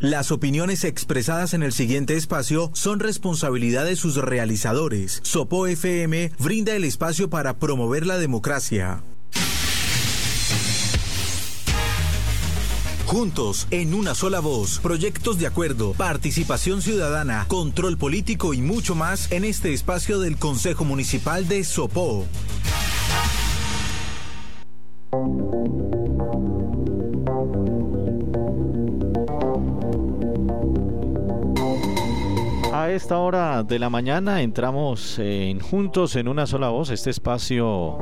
Las opiniones expresadas en el siguiente espacio son responsabilidad de sus realizadores. Sopo FM brinda el espacio para promover la democracia. Juntos, en una sola voz, proyectos de acuerdo, participación ciudadana, control político y mucho más en este espacio del Consejo Municipal de Sopó. A esta hora de la mañana entramos en Juntos en una sola voz, este espacio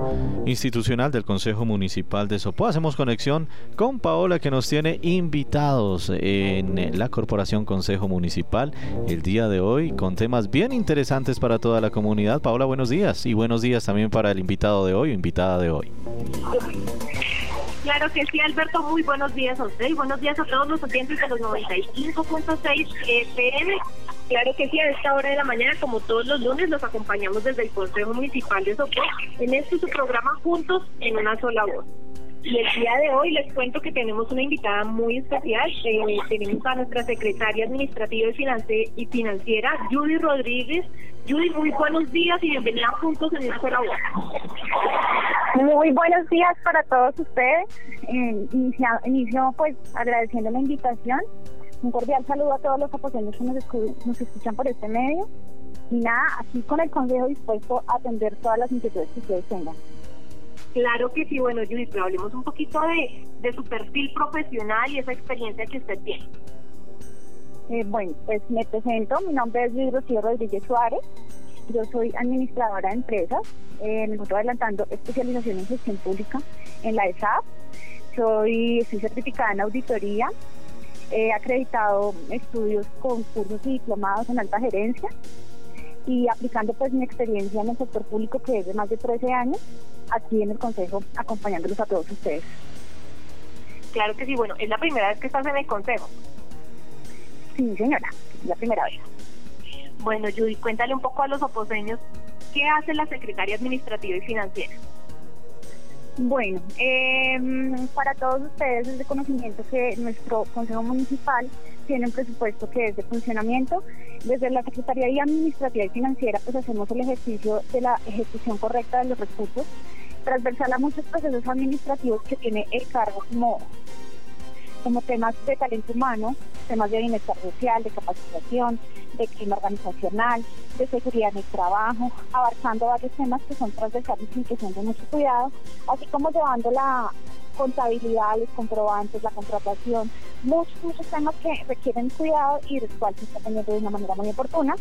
institucional del Consejo Municipal de Sopó. Hacemos conexión con Paola que nos tiene invitados en la Corporación Consejo Municipal el día de hoy con temas bien interesantes para toda la comunidad. Paola, buenos días y buenos días también para el invitado de hoy invitada de hoy. Claro que sí, Alberto, muy buenos días a usted y buenos días a todos los oyentes de los 95.6 FM Claro que sí, a esta hora de la mañana, como todos los lunes, los acompañamos desde el Consejo Municipal de Sopó en este su programa Juntos en una sola voz. Y el día de hoy les cuento que tenemos una invitada muy especial. Eh, tenemos a nuestra secretaria administrativa y, financiera, Judy Rodríguez. Judy, muy buenos días y bienvenida Juntos en una sola voz. Muy buenos días para todos ustedes. Eh, inicio pues agradeciendo la invitación un cordial saludo a todos los aposeños que nos, escuchan por este medio. Y nada, aquí con el consejo dispuesto a atender todas las inquietudes que ustedes tengan. Claro que sí, bueno, Judith, pero hablemos un poquito de, de su perfil profesional y esa experiencia que usted tiene. Eh, bueno, pues me presento, mi nombre es Luis Rocío Rodríguez Suárez, yo soy administradora de empresas, eh, me encuentro adelantando especialización en gestión pública en la ESAP, soy, estoy certificada en auditoría, He acreditado estudios con cursos y diplomados en alta gerencia y aplicando pues mi experiencia en el sector público que es de más de 13 años, aquí en el Consejo acompañándolos a todos ustedes. Claro que sí, bueno, es la primera vez que estás en el Consejo. Sí, señora, es la primera vez. Bueno, Judy, cuéntale un poco a los oposeños qué hace la Secretaria Administrativa y Financiera. Bueno, em, para todos ustedes es de conocimiento que nuestro Consejo Municipal tiene un presupuesto que es de funcionamiento. Desde la Secretaría Administrativa y Financiera pues hacemos el ejercicio de la ejecución correcta de los recursos, transversal a muchos procesos administrativos que tiene el cargo como como temas de talento humano, temas de bienestar social, de capacitación, de clima organizacional, de seguridad en el trabajo, abarcando varios temas que son transversales y que son de mucho cuidado, así como llevando la contabilidad, los comprobantes, la contratación, muchos, muchos temas que requieren cuidado y de los cuales se está teniendo de una manera muy oportuna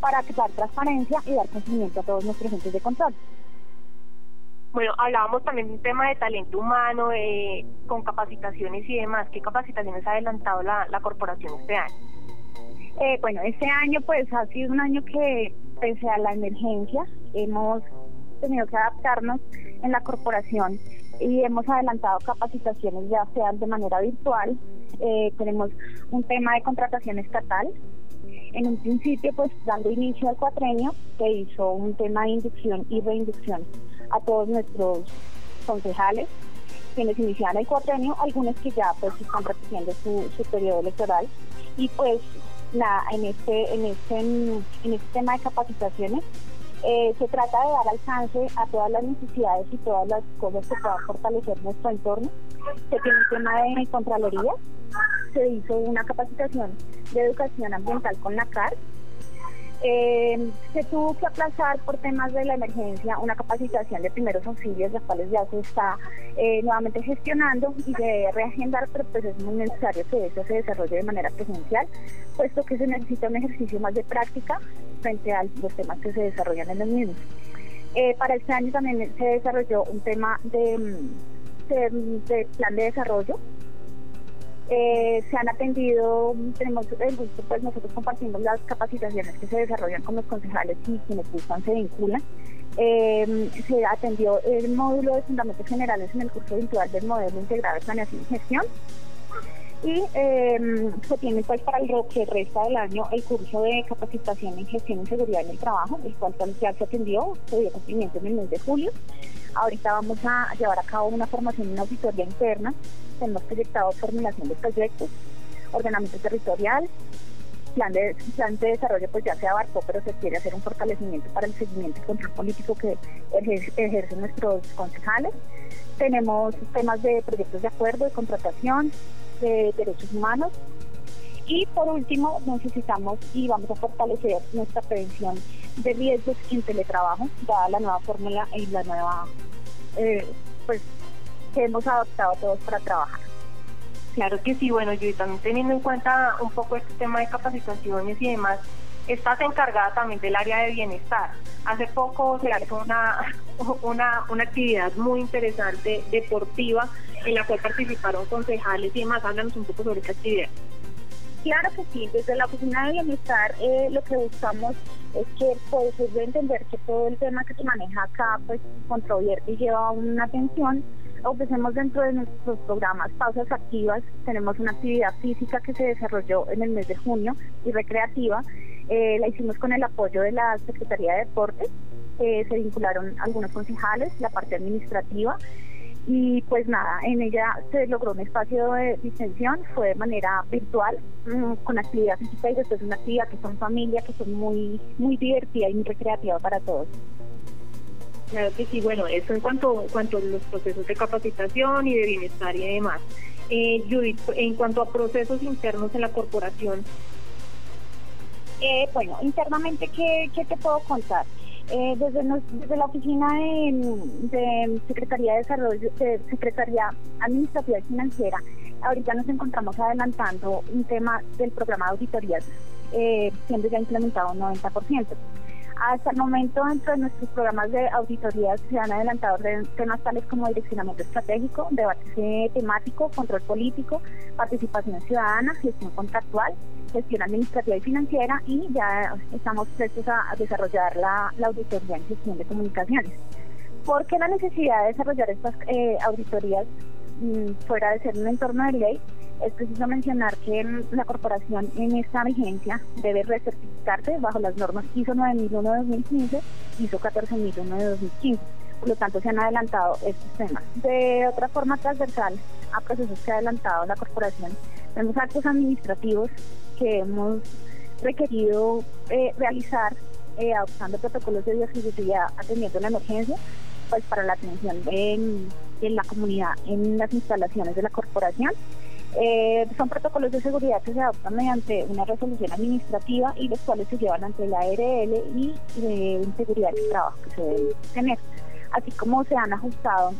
para dar transparencia y dar cumplimiento a todos nuestros entes de control. Bueno, hablábamos también de un tema de talento humano, con capacitaciones y demás. ¿Qué capacitaciones ha adelantado la, corporación este año? Eh, bueno, este año pues ha sido un año que, pese a la emergencia, hemos tenido que adaptarnos en la corporación y hemos adelantado capacitaciones ya sean de manera virtual. Eh, tenemos un tema de contratación estatal. En un principio, pues dando inicio al cuatrenio, se hizo un tema de inducción y reinducción a todos nuestros concejales quienes iniciaron el cuatrenio, algunos que ya pues están repitiendo su, periodo electoral. Y pues la, en este en este en este tema de capacitaciones eh, se trata de dar alcance a todas las necesidades y todas las cosas que puedan fortalecer nuestro entorno. Se tiene un tema de Contraloría, se hizo una capacitación de educación ambiental con la CAR, eh, se tuvo que aplazar por temas de la emergencia una capacitación de primeros auxilios, las cuales ya se está eh, nuevamente gestionando y de reagendar, pero pues es muy necesario que eso se desarrolle de manera presencial, puesto que se necesita un ejercicio más de práctica frente a los temas que se desarrollan en los mismos. Eh, para este año también se desarrolló un tema de plan de desarrollo eh, se han atendido, tenemos el gusto, pues nosotros compartimos las capacitaciones que se desarrollan con los concejales y quienes gustan se vinculan. Eh, se atendió el módulo de fundamentos generales en el curso virtual del modelo integrado de planeación y gestión. Y eh, se tiene pues para el que resta del año el curso de capacitación en gestión y seguridad en el trabajo, el cual ya se atendió, se dio cumplimiento en el mes de julio. Ahorita vamos a llevar a cabo una formación en auditoría interna, hemos proyectado formulación de proyectos, ordenamiento territorial, plan de, plan de desarrollo pues ya se abarcó, pero se quiere hacer un fortalecimiento para el seguimiento y control político que ejercen nuestros concejales. Tenemos temas de proyectos de acuerdo, de contratación, de derechos humanos. Y por último, necesitamos y vamos a fortalecer nuestra prevención de riesgos en teletrabajo, dada la nueva fórmula y la nueva, eh, pues, que hemos adoptado todos para trabajar. Claro que sí, bueno, yo también teniendo en cuenta un poco este tema de capacitaciones y demás, estás encargada también del área de bienestar. Hace poco se hizo una, una, una actividad muy interesante deportiva en la cual participaron concejales y demás. Háblanos un poco sobre esta actividad. Claro que sí, desde la Oficina de Bienestar eh, lo que buscamos es que pues de entender que todo el tema que se maneja acá pues controvierte y lleva una atención ofrecemos dentro de nuestros programas pausas activas, tenemos una actividad física que se desarrolló en el mes de junio y recreativa, eh, la hicimos con el apoyo de la Secretaría de Deportes, se vincularon algunos concejales, la parte administrativa y pues nada, en ella se logró un espacio de distensión, fue de manera virtual, mm, con actividad física y después una actividad que son familia, que son muy, muy divertida y muy recreativa para todos. Claro que sí, bueno, eso en cuanto, cuanto a los procesos de capacitación y de bienestar y demás. Eh, Judith, en cuanto a procesos internos en la corporación. Eh, bueno, internamente, ¿qué, ¿qué te puedo contar? Eh, desde, la oficina de, Secretaría de Desarrollo, de Secretaría Administrativa y Financiera, ahorita nos encontramos adelantando un tema del programa de auditorías, eh, siendo ya implementado un 90%. Hasta el momento, dentro de nuestros programas de auditorías se han adelantado temas tales como direccionamiento estratégico, debate temático, control político, participación ciudadana, gestión contractual, gestión administrativa y financiera y ya estamos prestos a, desarrollar la, auditoría en gestión de comunicaciones. ¿Por qué la necesidad de desarrollar estas eh, auditorías mm, fuera de ser un entorno de ley? es preciso mencionar que la corporación en esta vigencia debe recertificarse bajo las normas ISO 9001 de 2015 y ISO 14001 de 2015. Por lo tanto, se han adelantado estos temas. De otra forma transversal a procesos que ha adelantado la corporación, tenemos actos administrativos que hemos requerido eh, realizar eh, adoptando protocolos de bioseguridad atendiendo la emergencia, pues para la atención en, en la comunidad, en las instalaciones de la corporación eh, son protocolos de seguridad que se adoptan mediante una resolución administrativa y los cuales se llevan ante la ARL y de seguridad del trabajo que se debe tener. Así como se han ajustado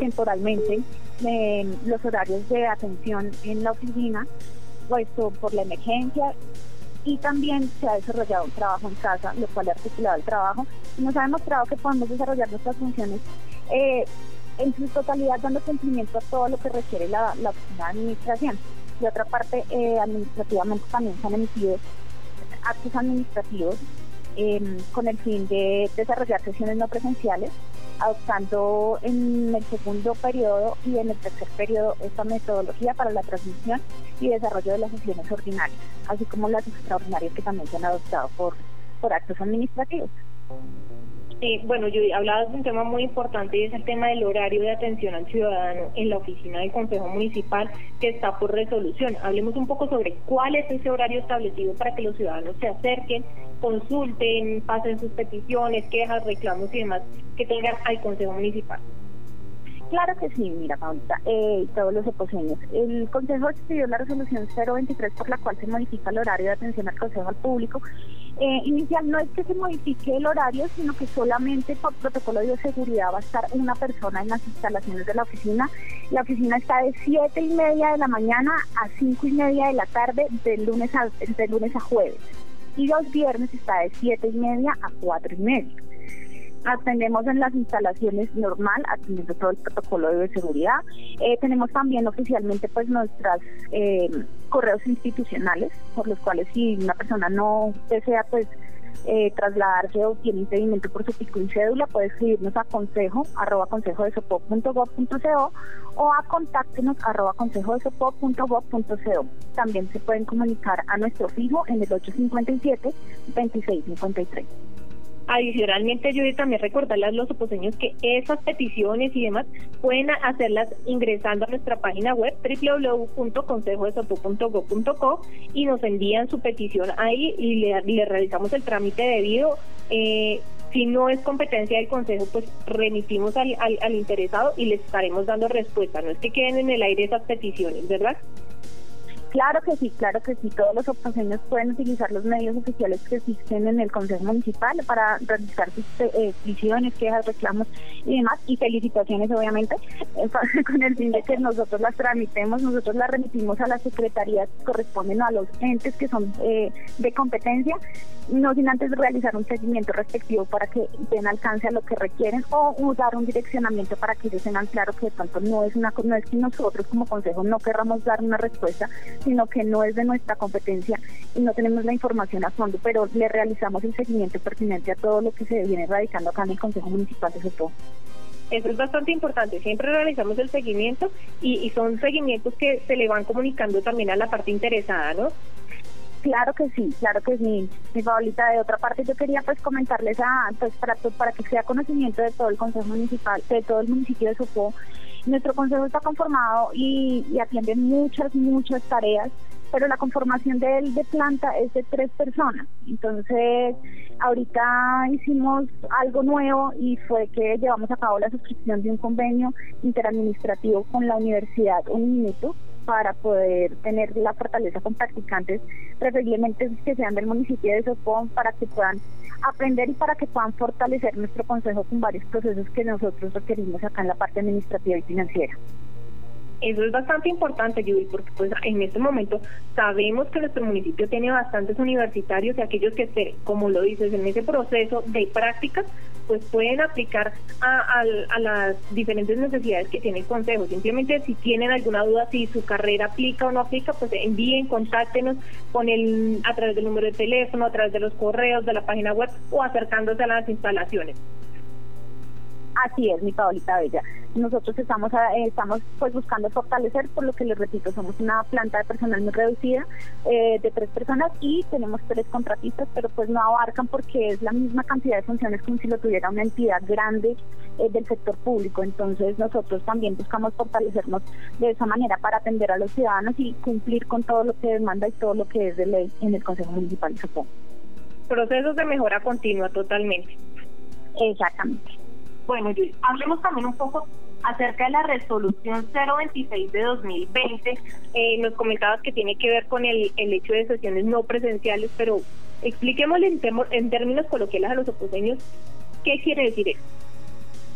temporalmente eh, los horarios de atención en la oficina, puesto por la emergencia y también se ha desarrollado un trabajo en casa, lo cual ha articulado el trabajo y nos ha demostrado que podemos desarrollar nuestras funciones eh, en su totalidad dando cumplimiento a todo lo que requiere la, de administración. De otra parte, eh, administrativamente también se han emitido actos administrativos em, con el fin de desarrollar sesiones no presenciales, adoptando en el segundo periodo y en el tercer periodo esta metodología para la transmisión y desarrollo de las sesiones ordinarias, así como las extraordinarias que también se han adoptado por, por actos administrativos. Eh, bueno, yo hablaba de un tema muy importante y es el tema del horario de atención al ciudadano en la oficina del Consejo Municipal que está por resolución. Hablemos un poco sobre cuál es ese horario establecido para que los ciudadanos se acerquen, consulten, pasen sus peticiones, quejas, reclamos y demás que tengan al Consejo Municipal. Claro que sí, mira, Paulita, eh, todos los oposeños. El Consejo expidió la resolución 023 por la cual se modifica el horario de atención al Consejo al Público eh, inicial no es que se modifique el horario, sino que solamente por protocolo de seguridad va a estar una persona en las instalaciones de la oficina. La oficina está de siete y media de la mañana a cinco y media de la tarde, de lunes a, de lunes a jueves. Y los viernes está de siete y media a cuatro y media atendemos en las instalaciones normal, atendiendo todo el protocolo de seguridad. Eh, tenemos también oficialmente pues nuestras eh, correos institucionales, por los cuales si una persona no desea pues eh, trasladarse o tiene impedimento por su pico y cédula, puede escribirnos a consejo arroba consejo de o a contáctenos arroba consejo de También se pueden comunicar a nuestro fijo en el 857 2653. Adicionalmente, yo también recordarles a los oposeños que esas peticiones y demás pueden hacerlas ingresando a nuestra página web www.consejodesopo.go.co y nos envían su petición ahí y le, realizamos el trámite debido. Eh, si no es competencia del Consejo, pues remitimos al interesado y les estaremos dando respuesta. No es que queden en el aire esas peticiones, ¿verdad? Claro que sí, claro que sí. Todos los oposeños pueden utilizar los medios oficiales que existen en el Consejo Municipal para realizar sus eh, peticiones, quejas, reclamos y demás. Y felicitaciones, obviamente, con el fin de que nosotros las tramitemos, nosotros las remitimos a las secretarías que corresponden a los entes que son eh, de competencia no sin antes realizar un seguimiento respectivo para que den alcance a lo que requieren o usar un direccionamiento para que ellos tengan claro que de pronto no es una no es que nosotros como consejo no querramos dar una respuesta, sino que no es de nuestra competencia y no tenemos la información a fondo, pero le realizamos el seguimiento pertinente a todo lo que se viene radicando acá en el Consejo Municipal de. Eso es bastante importante. Siempre realizamos el seguimiento y, y, son seguimientos que se le van comunicando también a la parte interesada, ¿no? Claro que sí, claro que sí, mi favorita. De otra parte, yo quería pues comentarles a, pues para, para que sea conocimiento de todo el Consejo Municipal, de todo el municipio de Sopó. Nuestro consejo está conformado y, atiende muchas, muchas tareas, pero la conformación de, de planta es de tres personas. Entonces, ahorita hicimos algo nuevo y fue que llevamos a cabo la suscripción de un convenio interadministrativo con la Universidad Uniminuto para poder tener la fortaleza con practicantes, preferiblemente que sean del municipio de Sopón, para que puedan aprender y para que puedan fortalecer nuestro consejo con varios procesos que nosotros requerimos acá en la parte administrativa y financiera. Eso es bastante importante, Judy, porque pues en este momento sabemos que nuestro municipio tiene bastantes universitarios y aquellos que estén, como lo dices, en ese proceso de prácticas, pues pueden aplicar a, las diferentes necesidades que tiene el Consejo. Simplemente si tienen alguna duda si su carrera aplica o no aplica, pues envíen, contáctenos con el, a través del número de teléfono, a través de los correos, de la página web o acercándose a las instalaciones. Así es, mi Paolita Bella. Nosotros estamos eh, estamos pues buscando fortalecer, por lo que les repito, somos una planta de personal muy reducida eh, de tres personas y tenemos tres contratistas, pero pues no abarcan porque es la misma cantidad de funciones como si lo tuviera una entidad grande eh, del sector público. Entonces nosotros también buscamos fortalecernos de esa manera para atender a los ciudadanos y cumplir con todo lo que demanda y todo lo que es de ley en el Consejo Municipal de Sopón. Procesos de mejora continua totalmente. Exactamente. Bueno, hablemos también un poco acerca de la resolución 026 de 2020. Eh, nos comentabas que tiene que ver con el, el hecho de sesiones no presenciales, pero expliquémosle en, en términos coloquiales a los oposeños qué quiere decir eso.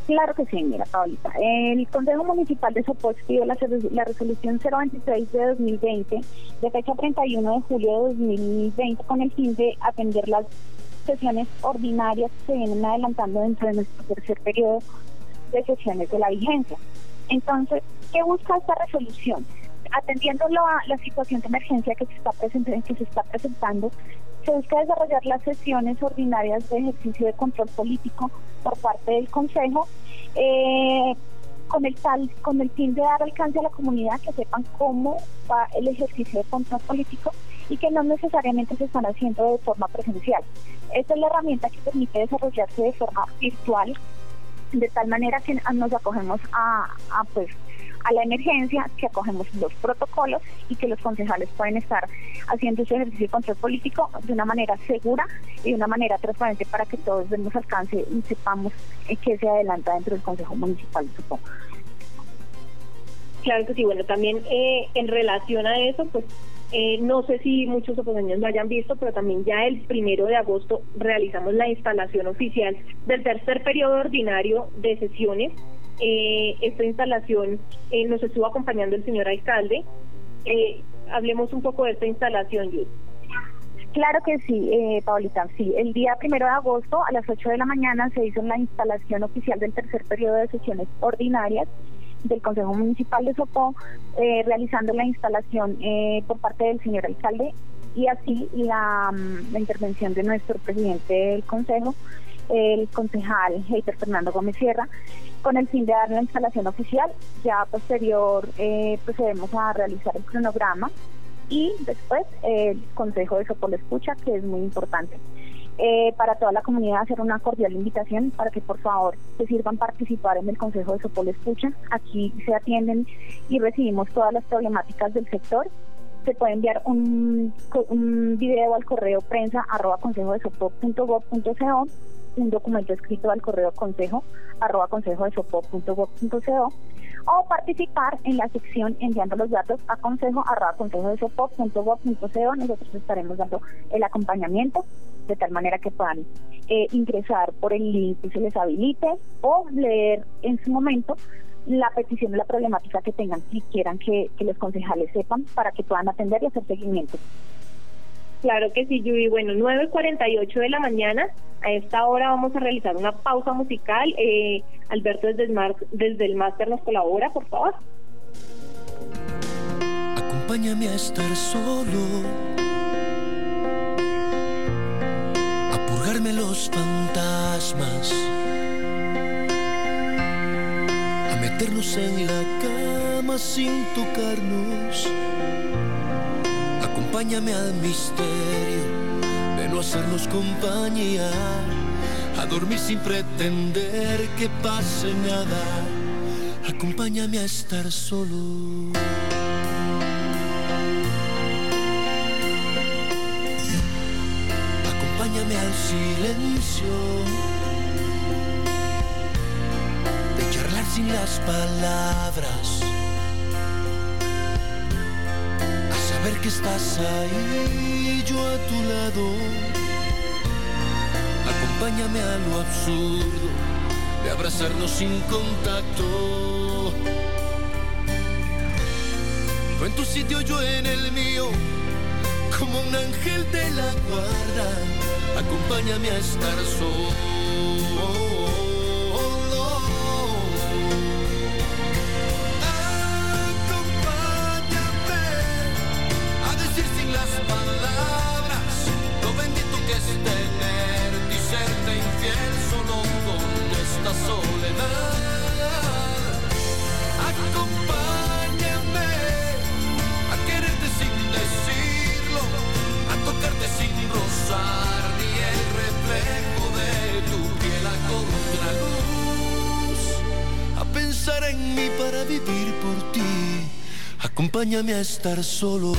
Claro que sí, mira, Paulita. El Consejo Municipal de Sopó pidió la, la, resolución 026 de 2020, de fecha 31 de julio de 2020, con el fin de atender las sesiones ordinarias que se vienen adelantando dentro de nuestro tercer periodo de sesiones de la vigencia. Entonces, ¿qué busca esta resolución? Atendiendo la, la situación de emergencia que se, está presentando, que se está presentando, se busca desarrollar las sesiones ordinarias de ejercicio de control político por parte del Consejo, eh, con el tal, con el fin de dar alcance a la comunidad que sepan cómo va el ejercicio de control político y que no necesariamente se están haciendo de forma presencial. Esta es la herramienta que permite desarrollarse de forma virtual, de tal manera que nos acogemos a, pues a la emergencia, que acogemos los protocolos y que los concejales pueden estar haciendo ese ejercicio de control político de una manera segura y de una manera transparente para que todos demos alcance y sepamos qué se adelanta dentro del Consejo Municipal, supongo. Claro que sí, bueno, también eh, en relación a eso, pues eh, no sé si muchos oposeños lo hayan visto, pero también ya el primero de agosto realizamos la instalación oficial del tercer periodo ordinario de sesiones. Eh, esta instalación eh, nos estuvo acompañando el señor alcalde. hablemos un poco de esta instalación, Yus. Claro que sí, eh, Paulita, sí. El día primero de agosto a las 8 de la mañana se hizo la instalación oficial del tercer periodo de sesiones ordinarias del Consejo Municipal de Sopó, eh, realizando la instalación eh, por parte del señor alcalde y así la, mm, la, intervención de nuestro presidente del Consejo, el concejal Heiter Fernando Gómez Sierra, con el fin de dar la instalación oficial. Ya posterior eh, procedemos a realizar el cronograma y después el Consejo de Sopó lo escucha, que es muy importante. eh, para toda la comunidad hacer una cordial invitación para que por favor se sirvan participar en el Consejo de Sopol Escucha. Aquí se atienden y recibimos todas las problemáticas del sector. Se puede enviar un, un video al correo prensa arroba consejo de un documento escrito al correo consejo arroba consejo de o participar en la sección enviando los datos a consejo arroba consejo de nosotros estaremos dando el acompañamiento de tal manera que puedan eh, ingresar por el link que se les habilite o leer en su momento la petición de la problemática que tengan y quieran que, que los concejales sepan para que puedan atender y hacer seguimiento. Claro que sí, Yui. Bueno, 9.48 de la mañana. A esta hora vamos a realizar una pausa musical. Eh, Alberto desde el, mar, desde el máster nos colabora, por favor. Acompáñame a estar solo. A purgarme los fantasmas. A meternos en la cama sin tocarnos Acompáñame al misterio de no hacernos compañía, a dormir sin pretender que pase nada. Acompáñame a estar solo. Acompáñame al silencio de charlar sin las palabras que estás ahí, yo a tu lado. Acompáñame a lo absurdo de abrazarnos sin contacto. Tú en tu sitio, yo en el mío, como un ángel de la guarda. Acompáñame a estar solo. Tenerte y serte infiel solo con esta soledad. Acompáñame a quererte sin decirlo, a tocarte sin rozar ni el reflejo de tu piel a contraluz, a pensar en mí para vivir por ti. Acompáñame a estar solo.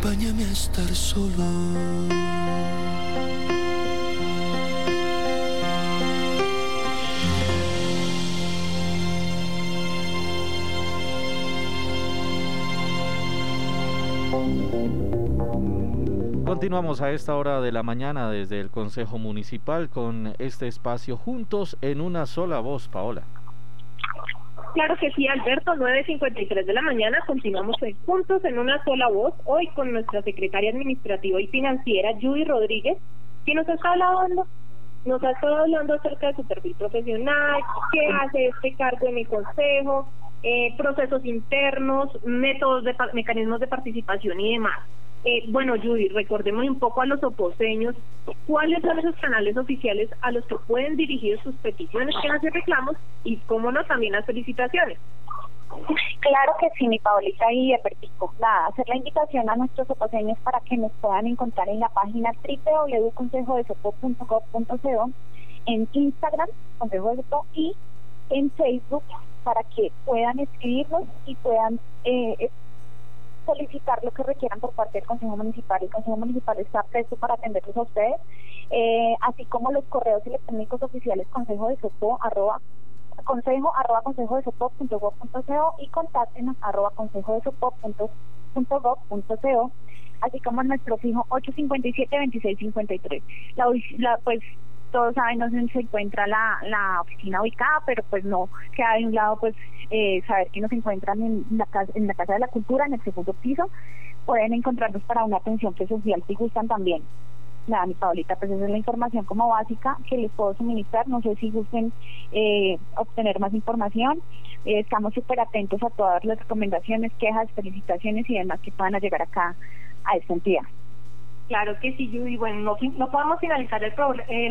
Acompáñame a estar solo. Continuamos a esta hora de la mañana desde el Consejo Municipal con este espacio juntos en una sola voz, Paola. Claro que sí, Alberto, 9.53 de la mañana, continuamos juntos en una sola voz, hoy con nuestra secretaria administrativa y financiera, Judy Rodríguez, que nos está hablando, nos ha estado hablando acerca de su perfil profesional, qué hace este cargo en el Consejo, eh, procesos internos, métodos de mecanismos de participación y demás. Eh, bueno, Judy, recordemos un poco a los oposeños cuáles son esos canales oficiales a los que pueden dirigir sus peticiones, que hacen reclamos y, cómo no, también las felicitaciones. Claro que sí, mi Paulita y Epertico. Nada, hacer la invitación a nuestros oposeños para que nos puedan encontrar en la página www.consejodesopo.gov.co, en Instagram, Consejo de Sopo, y en Facebook para que puedan escribirnos y puedan eh, solicitar lo que requieran por parte del Consejo Municipal. El Consejo Municipal está presto para atenderlos a ustedes, eh, así como los correos electrónicos oficiales consejo de sopo arroba consejo arroba consejo de sopo punto punto co y contáctenos arroba consejo de sopo punto, punto gov punto co así como nuestro fijo 857-2653. La, la, pues todos saben dónde se encuentra la, la oficina ubicada, pero pues no queda de un lado pues eh, saber que nos encuentran en la, casa, en la Casa de la Cultura, en el segundo piso, pueden encontrarnos para una atención presencial si gustan también. Nada, mi Paulita, pues esa es la información como básica que les puedo suministrar. No sé si gusten eh, obtener más información. Eh, estamos súper atentos a todas las recomendaciones, quejas, felicitaciones y demás que puedan llegar acá a esta entidad. Claro que sí, Judy. Bueno, no, no podemos finalizar el,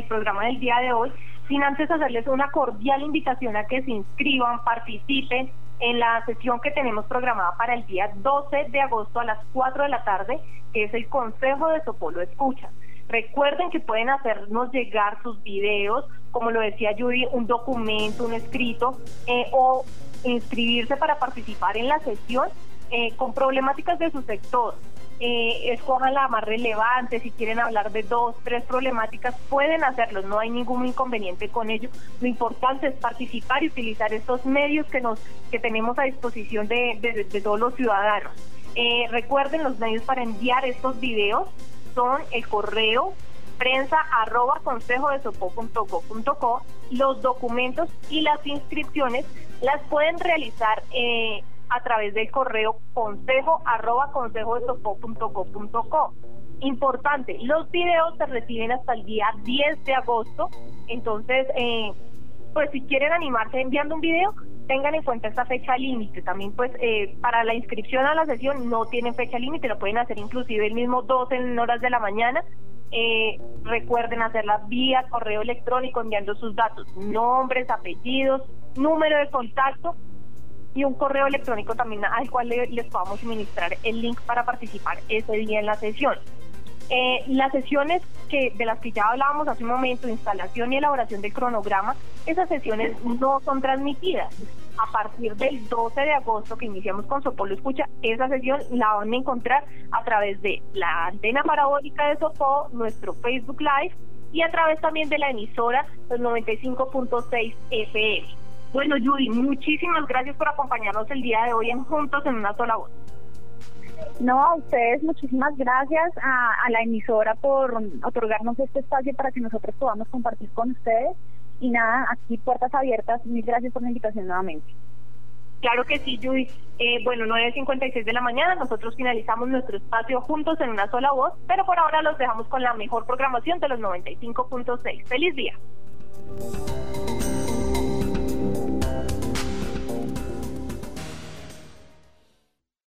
programa del día de hoy sin antes hacerles una cordial invitación a que se inscriban, participen en la sesión que tenemos programada para el día 12 de agosto a las 4 de la tarde, que es el Consejo de Sopolo Escucha. Recuerden que pueden hacernos llegar sus videos, como lo decía Judy, un documento, un escrito, eh, o inscribirse para participar en la sesión eh, con problemáticas de su sector eh, escojan la más relevante, si quieren hablar de dos, tres problemáticas, pueden hacerlo, no hay ningún inconveniente con ello. Lo importante es participar y utilizar estos medios que nos que tenemos a disposición de, de, todos los ciudadanos. Eh, recuerden los medios para enviar estos videos son el correo prensa arroba consejo de co, los documentos y las inscripciones las pueden realizar eh, a través del correo consejo arroba consejo de Importante, los videos se reciben hasta el día 10 de agosto, entonces, eh, pues si quieren animarse enviando un video, tengan en cuenta esta fecha límite. También pues eh, para la inscripción a la sesión no tienen fecha límite, lo pueden hacer inclusive el mismo 12 en horas de la mañana. Eh, recuerden hacerla vía correo electrónico enviando sus datos, nombres, apellidos, número de contacto y un correo electrónico también al cual les podamos suministrar el link para participar ese día en la sesión. Eh, las sesiones que de las que ya hablábamos hace un momento, instalación y elaboración del cronograma, esas sesiones no son transmitidas. A partir del 12 de agosto que iniciamos con Sopolo Escucha, esa sesión la van a encontrar a través de la antena parabólica de Sopo, nuestro Facebook Live y a través también de la emisora los 95.6 FM. Bueno, Judy, muchísimas gracias por acompañarnos el día de hoy en Juntos en una sola voz. No, a ustedes muchísimas gracias, a, la emisora por otorgarnos este espacio para que nosotros podamos compartir con ustedes. Y nada, aquí puertas abiertas. Mil gracias por la invitación nuevamente. Claro que sí, Judy. Eh, bueno, 9.56 de la mañana, nosotros finalizamos nuestro espacio juntos en una sola voz, pero por ahora los dejamos con la mejor programación de los 95.6. ¡Feliz día!